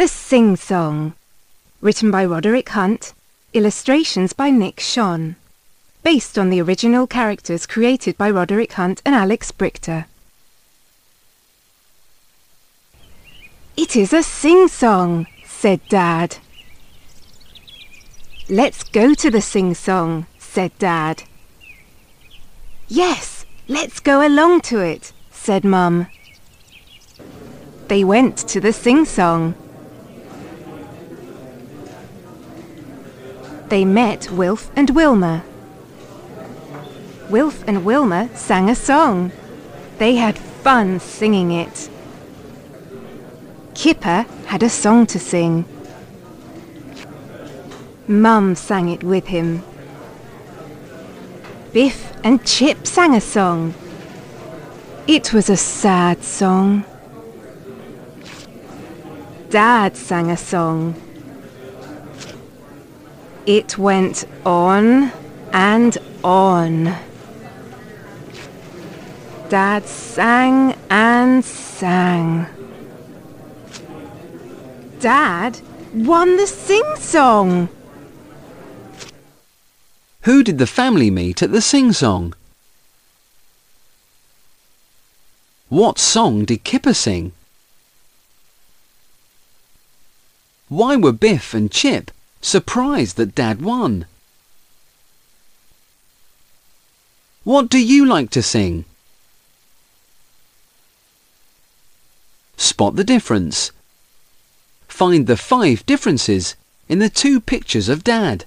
The Sing Song. Written by Roderick Hunt. Illustrations by Nick Schon. Based on the original characters created by Roderick Hunt and Alex Brychta. It is a sing-song, said Dad. Let's go to the sing-song, said Dad. Yes, let's go along to it, said Mum. They went to the sing-song. They met Wilf and Wilma. Wilf and Wilma sang a song. They had fun singing it. Kipper had a song to sing. Mum sang it with him. Biff and Chip sang a song. It was a sad song. Dad sang a song. It went on and on. Dad sang and sang. Dad won the sing-song. Who did the family meet at the sing-song? What song did Kipper sing? Why were Biff and Chip surprised that Dad won? What do you like to sing? Spot the difference. Find the five differences in the two pictures of Dad.